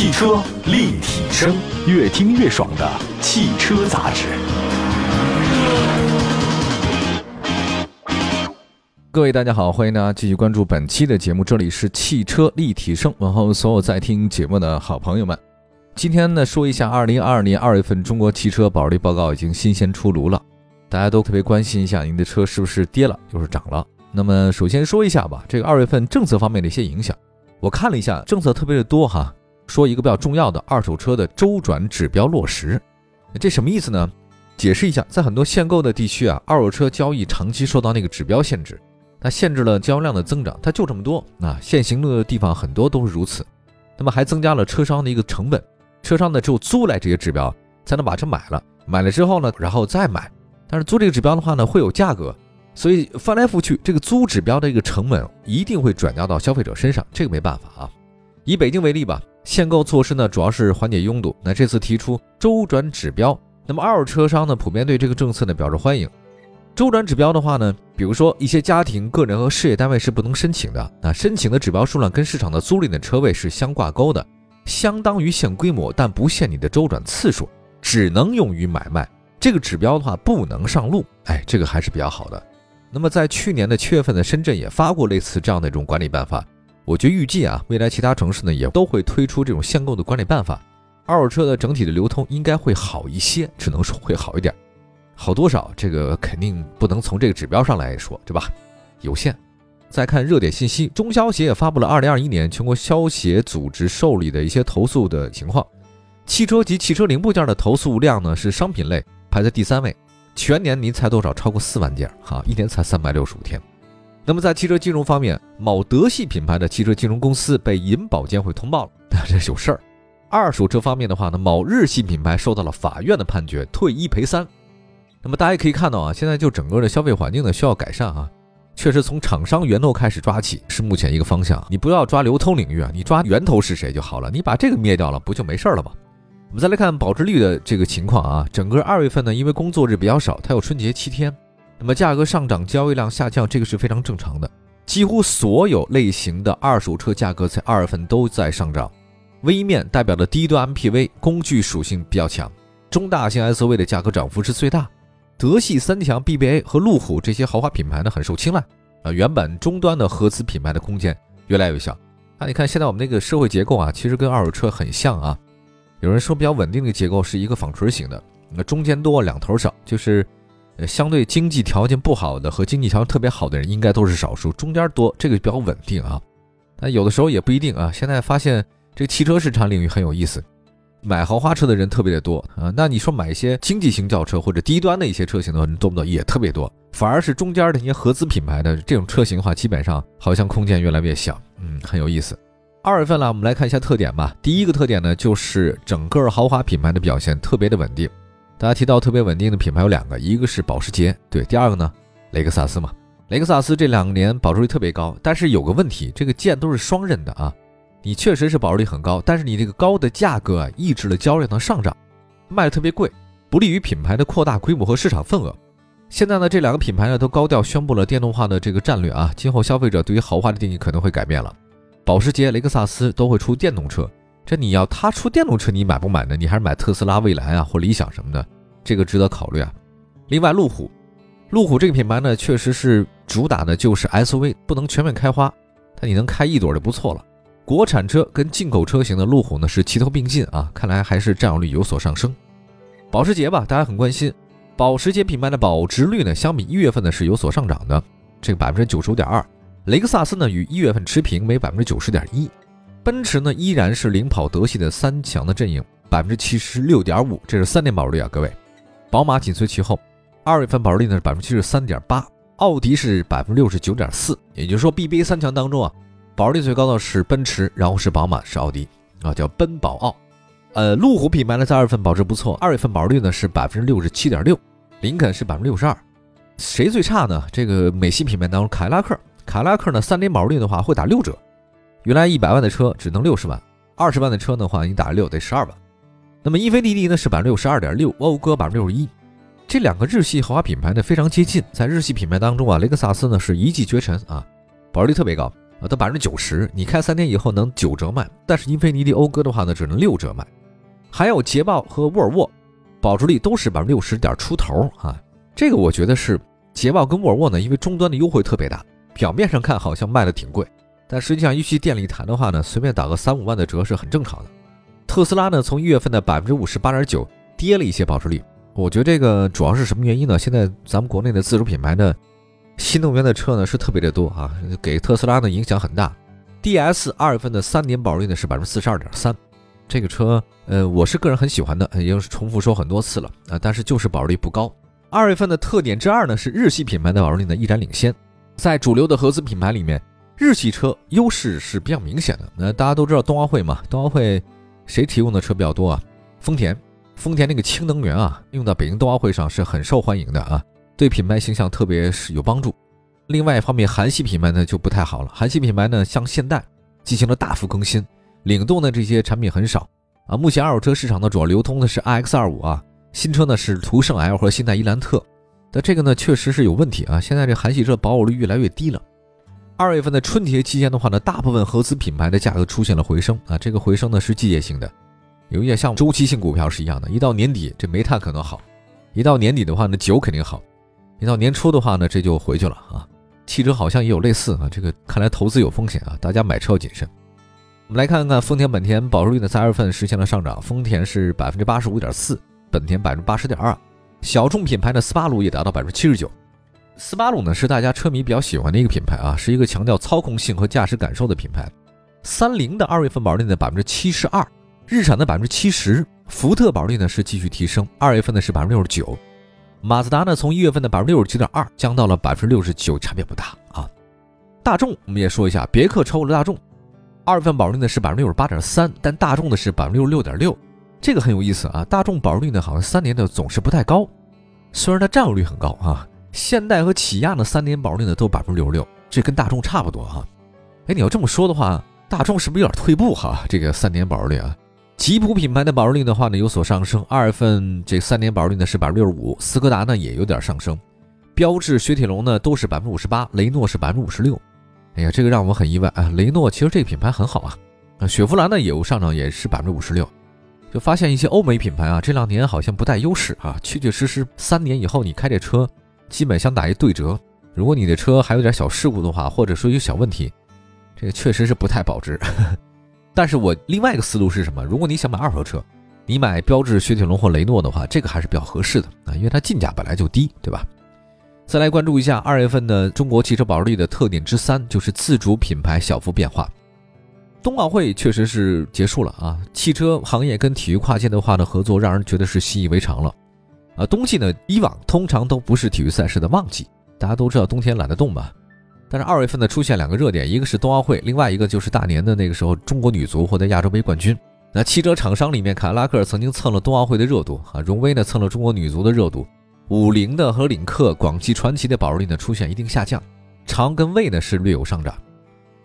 汽车立体声，越听越爽的汽车杂志。各位大家好，欢迎大家继续关注本期的节目，这里是汽车立体声，问候所有在听节目的好朋友们。今天呢，说一下二零二二年二月份中国汽车保值率报告已经新鲜出炉了，大家都特别关心一下您的车是不是跌了又是涨了。那么首先说一下吧，这个二月份政策方面的一些影响，我看了一下政策特别的多哈。说一个比较重要的二手车的周转指标落实，这什么意思呢？解释一下，在很多限购的地区啊，二手车交易长期受到那个指标限制，它限制了交易量的增长，它就这么多啊。限行的地方很多都是如此，那么还增加了车商的一个成本，车商呢只有租来这些指标才能把车买了，买了之后呢，然后再买，但是租这个指标的话呢，会有价格，所以翻来覆去，这个租指标的一个成本一定会转嫁到消费者身上，这个没办法啊。以北京为例吧。限购措施呢，主要是缓解拥堵。那这次提出周转指标，那么二手车商呢，普遍对这个政策呢表示欢迎。周转指标的话呢，比如说一些家庭、个人和事业单位是不能申请的。那申请的指标数量跟市场的租赁的车位是相挂钩的，相当于限规模，但不限你的周转次数，只能用于买卖。这个指标的话不能上路，哎，这个还是比较好的。那么在去年的七月份呢，深圳也发过类似这样的一种管理办法。我觉得预计啊，未来其他城市呢也都会推出这种限购的管理办法，二手车的整体的流通应该会好一些，只能说会好一点，好多少这个肯定不能从这个指标上来说，对吧？有限。再看热点信息，中消协也发布了二零二一年全国消协组织受理的一些投诉的情况，汽车及汽车零部件的投诉量呢是商品类排在第三位，全年您猜多少？超过四万件，哈，一年才三百六十五天。那么在汽车金融方面，某德系品牌的汽车金融公司被银保监会通报了，这是有事儿。二手车方面的话呢，某日系品牌受到了法院的判决，退一赔三。那么大家可以看到啊，现在就整个的消费环境呢需要改善啊，确实从厂商源头开始抓起是目前一个方向。你不要抓流通领域啊，你抓源头是谁就好了，你把这个灭掉了，不就没事儿了吗？我们再来看保值率的这个情况啊，整个二月份呢，因为工作日比较少，它有春节七天。那么价格上涨，交易量下降，这个是非常正常的。几乎所有类型的二手车价格在二月份都在上涨。微面代表的低端 MPV 工具属性比较强，中大型 SUV 的价格涨幅是最大。德系三强 BBA 和路虎这些豪华品牌呢很受青睐啊。原本中端的合资品牌的空间越来越小。那你看现在我们那个社会结构啊，其实跟二手车很像啊。有人说比较稳定的结构是一个纺锤型的，那中间多两头少，就是。相对经济条件不好的和经济条件特别好的人，应该都是少数，中间多，这个比较稳定啊。但有的时候也不一定啊。现在发现这个汽车市场领域很有意思，买豪华车的人特别的多啊。那你说买一些经济型轿车或者低端的一些车型的，人多不多？也特别多。反而是中间的一些合资品牌的这种车型的话，基本上好像空间越来越小。嗯，很有意思。二月份呢，我们来看一下特点吧。第一个特点呢，就是整个豪华品牌的表现特别的稳定。大家提到特别稳定的品牌有两个，一个是保时捷，对，第二个呢，雷克萨斯嘛。雷克萨斯这两年保值率特别高，但是有个问题，这个剑都是双刃的啊。你确实是保值率很高，但是你这个高的价格啊，抑制了交易量的上涨，卖的特别贵，不利于品牌的扩大规模和市场份额。现在呢，这两个品牌呢都高调宣布了电动化的这个战略啊，今后消费者对于豪华的定义可能会改变了，保时捷、雷克萨斯都会出电动车。这你要他出电动车，你买不买呢？你还是买特斯拉、蔚来啊，或理想什么的，这个值得考虑啊。另外，路虎，路虎这个品牌呢，确实是主打的就是 SUV，不能全面开花，但你能开一朵就不错了。国产车跟进口车型的路虎呢是齐头并进啊，看来还是占有率有所上升。保时捷吧，大家很关心，保时捷品牌的保值率呢，相比一月份呢是有所上涨的，这个百分之九十五点二。雷克萨斯呢与一月份持平，为百分之九十点一。奔驰呢依然是领跑德系的三强的阵营，百分之七十六点五，这是三年保值率啊，各位。宝马紧随其后，二月份保值率呢是百分之七十三点八，奥迪是百分之六十九点四，也就是说 BBA 三强当中啊，保值率最高的是奔驰，然后是宝马，是奥迪啊，叫奔宝奥。呃，路虎品牌呢在二月份保值不错，二月份保值率呢是百分之六十七点六，林肯是百分之六十二，谁最差呢？这个美系品牌当中凯迪拉克，凯迪拉克呢三年保值率的话会打六折。原来一百万的车只能六十万，二十万的车的话，你打六得十二万。那么英菲尼迪呢是百分之六十二点六，讴歌百分之六十一。这两个日系豪华品牌呢非常接近，在日系品牌当中啊，雷克萨斯呢是一骑绝尘啊，保值率特别高。啊，到百分之九十，你开三年以后能九折卖，但是英菲尼迪讴歌的话呢，只能六折卖。还有捷豹和沃尔沃，保值率都是百分之六十点出头啊。这个我觉得是捷豹跟沃尔沃呢，因为终端的优惠特别大，表面上看好像卖的挺贵，但实际上一去店里谈的话呢，随便打个三五万的折是很正常的。特斯拉呢，从一月份的百分之五十八点九跌了一些保值率，我觉得这个主要是什么原因呢？现在咱们国内的自主品牌呢，新能源的车呢是特别的多啊，给特斯拉呢影响很大。DS 二月份的三年保值率呢是百分之四十二点三，这个车呃我是个人很喜欢的，已经是重复说很多次了啊，但是就是保值率不高。二月份的特点之二呢是日系品牌的保值率呢依然领先，在主流的合资品牌里面，日系车优势是比较明显的。那大家都知道冬奥会嘛，冬奥会。谁提供的车比较多啊？丰田，丰田那个氢能源啊，用到北京冬奥会上是很受欢迎的啊，对品牌形象特别是有帮助。另外一方面，韩系品牌呢就不太好了。韩系品牌呢，像现代进行了大幅更新，领动的这些产品很少啊。目前二手车市场呢主要流通的是 iX 二五啊，新车呢是途胜 L 和现代伊兰特。但这个呢确实是有问题啊，现在这韩系车保有率越来越低了。二月份的春节期间的话呢，大部分合资品牌的价格出现了回升啊，这个回升呢是季节性的，有一点像周期性股票是一样的，一到年底这煤炭可能好，一到年底的话呢酒肯定好，一到年初的话呢这就回去了啊。汽车好像也有类似啊，这个看来投资有风险啊，大家买车要谨慎。我们来看看丰田本田保值率呢，在二月份实现了上涨，丰田是百分之八十五点四，本田百分之八十点二，小众品牌的斯巴鲁也达到百分之七十九。斯巴鲁呢是大家车迷比较喜欢的一个品牌啊，是一个强调操控性和驾驶感受的品牌。三菱的二月份保值率呢百分之七十二，日产的百分之七十，福特保值率呢是继续提升，二月份呢是百分之六十九。马自达呢从一月份的百分之六十九点二降到了百分之六十九，差别不大啊。大众我们也说一下，别克超过了大众，二月份保值率呢是百分之六十八点三，但大众的是百分之六十六点六，这个很有意思啊。大众保值率呢好像三年的总是不太高，虽然它占有率很高啊。现代和起亚的三年保值率呢都百分之六十六，这跟大众差不多哈。哎，你要这么说的话，大众是不是有点退步哈？这个三年保值率啊，吉普品牌的保值率的话呢有所上升，二月份这三年保值率呢是百分之六十五，斯柯达呢也有点上升，标致、雪铁龙呢都是百分之五十八，雷诺是百分之五十六。哎呀，这个让我很意外啊！雷诺其实这个品牌很好啊，啊，雪佛兰呢也有上涨，也是百分之五十六。就发现一些欧美品牌啊，这两年好像不带优势啊，确确实实三年以后你开这车。基本想打一对折。如果你的车还有点小事故的话，或者说有小问题，这个确实是不太保值。但是我另外一个思路是什么？如果你想买二手车，你买标致、雪铁龙或雷诺的话，这个还是比较合适的啊，因为它进价本来就低，对吧？再来关注一下二月份的中国汽车保值率的特点之三，就是自主品牌小幅变化。冬奥会确实是结束了啊，汽车行业跟体育跨界的话呢合作，让人觉得是习以为常了。啊，冬季呢，以往通常都不是体育赛事的旺季，大家都知道冬天懒得动嘛。但是二月份呢，出现两个热点，一个是冬奥会，另外一个就是大年的那个时候，中国女足获得亚洲杯冠军。那汽车厂商里面，凯迪拉克曾经蹭了冬奥会的热度啊，荣威呢蹭了中国女足的热度，五菱的和领克、广汽传祺的保值率呢出现一定下降，长跟魏呢是略有上涨。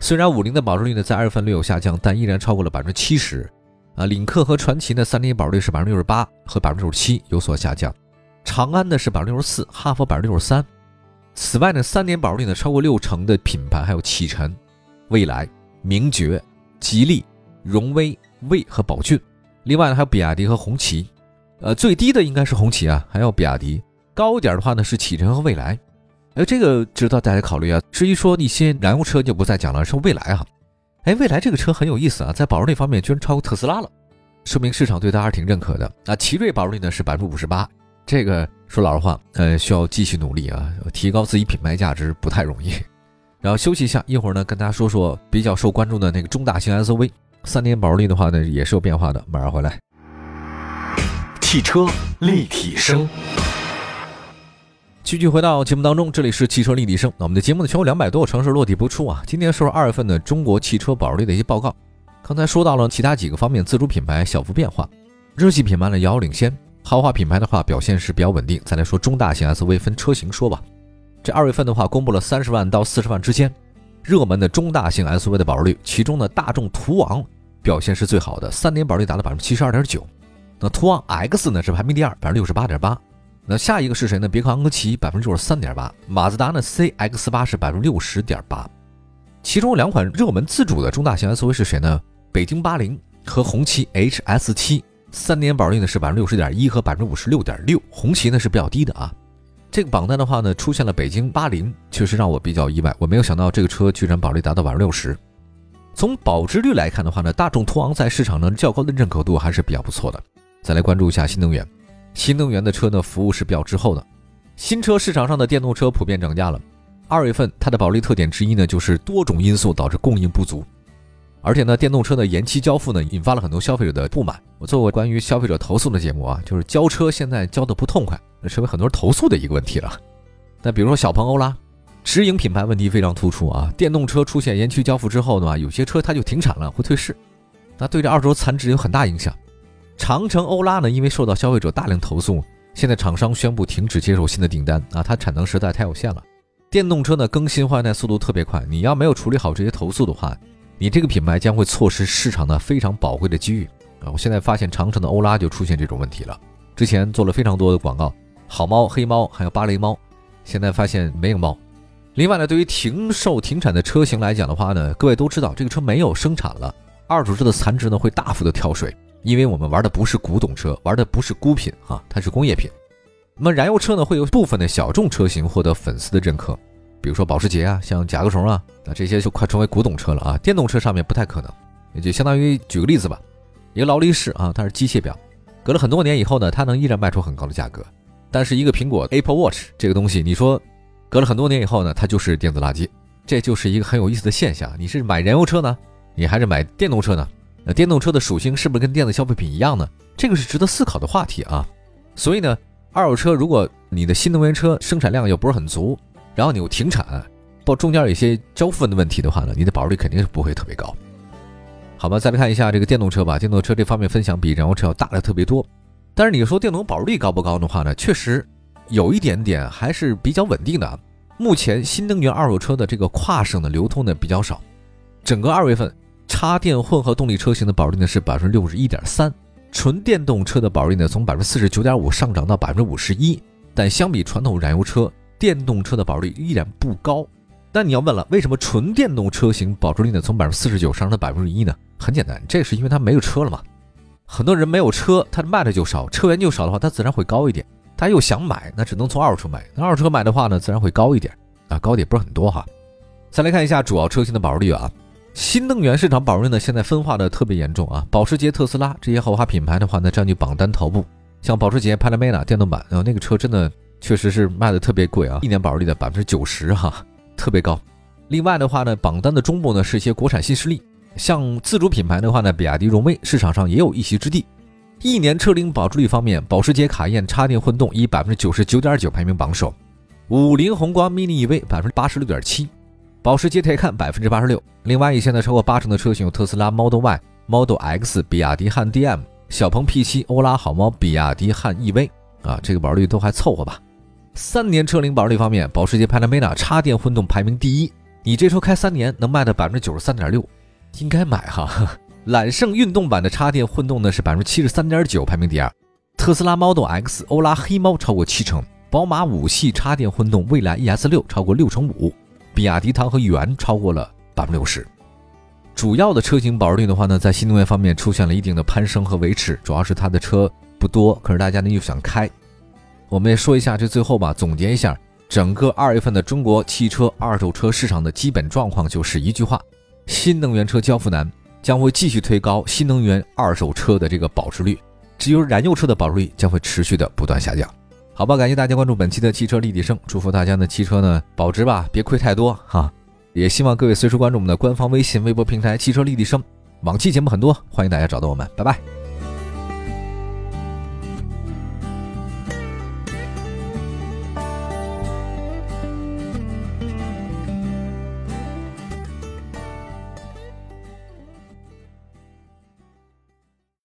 虽然五菱的保值率呢在二月份略有下降，但依然超过了百分之七十。啊，领克和传祺呢三年保值率是百分之六十八和百分之六十七，有所下降。长安呢是百分之六十四，哈佛百分之六十三。此外呢，三年保值率呢超过六成的品牌还有启辰、蔚来、名爵、吉利、荣威、魏和宝骏。另外呢还有比亚迪和红旗。呃，最低的应该是红旗啊，还有比亚迪。高一点的话呢是启辰和蔚来。哎，这个值得大家考虑啊。至于说一些燃油车就不再讲了，是蔚来哈。哎，蔚来这个车很有意思啊，在保值率方面居然超过特斯拉了，说明市场对它还是挺认可的。啊，奇瑞保值率呢是百分之五十八。这个说老实话，呃，需要继续努力啊，提高自己品牌价值不太容易。然后休息一下，一会儿呢跟大家说说比较受关注的那个中大型 SUV，三年保值率的话呢也是有变化的，马上回来。汽车立体声，继续回到节目当中，这里是汽车立体声。那我们的节目呢全国两百多个城市落地播出啊。今天说说二月份的中国汽车保值率的一些报告。刚才说到了其他几个方面，自主品牌小幅变化，日系品牌呢遥遥领先。豪华品牌的话表现是比较稳定。再来说中大型 SUV，分车型说吧。这二月份的话，公布了三十万到四十万之间热门的中大型 SUV 的保值率，其中呢，大众途昂表现是最好的，三年保值率达到百分之七十二点九。那途昂 X 呢是排名第二，百分之六十八点八。那下一个是谁呢？别克昂科旗百分之六十三点八，马自达呢 CX 八是百分之六十点八。其中两款热门自主的中大型 SUV 是谁呢？北京八零和红旗 HS 七，三年保值率呢是百分之六十点一和百分之五十六点六，红旗呢是比较低的啊。这个榜单的话呢，出现了北京八零，确实让我比较意外，我没有想到这个车居然保值率达到百分之六十。从保值率来看的话呢，大众途昂在市场上较高的认可度还是比较不错的。再来关注一下新能源，新能源的车呢服务是比较滞后的。新车市场上的电动车普遍涨价了。二月份它的保值特点之一呢，就是多种因素导致供应不足，而且呢，电动车的延期交付呢，引发了很多消费者的不满。我做过关于消费者投诉的节目啊，就是交车现在交的不痛快，那成为很多人投诉的一个问题了。那比如说小鹏欧拉，直营品牌问题非常突出啊，电动车出现延期交付之后的话，有些车它就停产了，会退市，那对这二手车残值有很大影响。长城欧拉呢，因为受到消费者大量投诉，现在厂商宣布停止接受新的订单啊，它产能实在太有限了。电动车呢更新换代速度特别快，你要没有处理好这些投诉的话，你这个品牌将会错失市场的非常宝贵的机遇啊！我现在发现长城的欧拉就出现这种问题了，之前做了非常多的广告，好猫、黑猫还有芭蕾猫，现在发现没有猫。另外呢，对于停售停产的车型来讲的话呢，各位都知道这个车没有生产了，二手车的残值呢会大幅的跳水，因为我们玩的不是古董车，玩的不是孤品啊，它是工业品。那么燃油车呢，会有部分的小众车型获得粉丝的认可，比如说保时捷啊，像甲壳虫啊，那这些就快成为古董车了啊。电动车上面不太可能，也就相当于举个例子吧，一个劳力士啊，它是机械表，隔了很多年以后呢，它能依然卖出很高的价格。但是一个苹果 Apple Watch 这个东西，你说隔了很多年以后呢，它就是电子垃圾，这就是一个很有意思的现象。你是买燃油车呢，你还是买电动车呢？那电动车的属性是不是跟电子消费品一样呢？这个是值得思考的话题啊。所以呢。二手车，如果你的新能源车生产量又不是很足，然后你又停产，到中间有一些交付的问题的话呢，你的保值率肯定是不会特别高。好吧，再来看一下这个电动车吧。电动车这方面分享比燃油车要大的特别多。但是你说电动保值率高不高的话呢，确实有一点点还是比较稳定的。目前新能源二手车的这个跨省的流通呢比较少，整个二月份插电混合动力车型的保值率呢是百分之六十一点三。纯电动车的保值率呢，从百分之四十九点五上涨到百分之五十一，但相比传统燃油车，电动车的保值率依然不高。但你要问了，为什么纯电动车型保值率呢从百分之四十九上升到百分之一呢？很简单，这是因为它没有车了嘛。很多人没有车，他卖的就少，车源就少的话，它自然会高一点。他又想买，那只能从二手车买。那二手车买的话呢，自然会高一点啊，高点不是很多哈。再来看一下主要车型的保值率啊。新能源市场保值率呢，现在分化的特别严重啊！保时捷、特斯拉这些豪华品牌的话呢，占据榜单头部。像保时捷 Panamera 电动版，然后那个车真的确实是卖的特别贵啊，一年保值率的百分之九十哈，特别高。另外的话呢，榜单的中部呢是一些国产新势力，像自主品牌的话呢，比亚迪、荣威市场上也有一席之地。一年车龄保值率方面，保时捷卡宴插电混动以百分之九十九点九排名榜首，五菱宏光 mini EV 百分之八十六点七。保时捷 Taycan 百分之八十六，另外一些呢，超过八成的车型有特斯拉 Model Y、Model X、比亚迪汉 DM、小鹏 P7、欧拉好猫、比亚迪汉 EV 啊，这个保值率都还凑合吧。三年车龄保值率方面，保时捷 Panamera 插电混动排名第一，你这车开三年能卖到百分之九十三点六，应该买哈。揽胜运动版的插电混动呢是百分之七十三点九，排名第二。特斯拉 Model X、欧拉黑猫超过七成，宝马五系插电混动蔚来 ES 六超过六成五。比亚迪唐和元超过了百分之六十，主要的车型保值率的话呢，在新能源方面出现了一定的攀升和维持，主要是它的车不多，可是大家呢又想开。我们也说一下这最后吧，总结一下整个二月份的中国汽车二手车市场的基本状况，就是一句话：新能源车交付难，将会继续推高新能源二手车的这个保值率，只有燃油车的保值率将会持续的不断下降。好吧，感谢大家关注本期的汽车立体声，祝福大家的汽车呢保值吧，别亏太多哈。也希望各位随时关注我们的官方微信、微博平台“汽车立体声”。往期节目很多，欢迎大家找到我们，拜拜。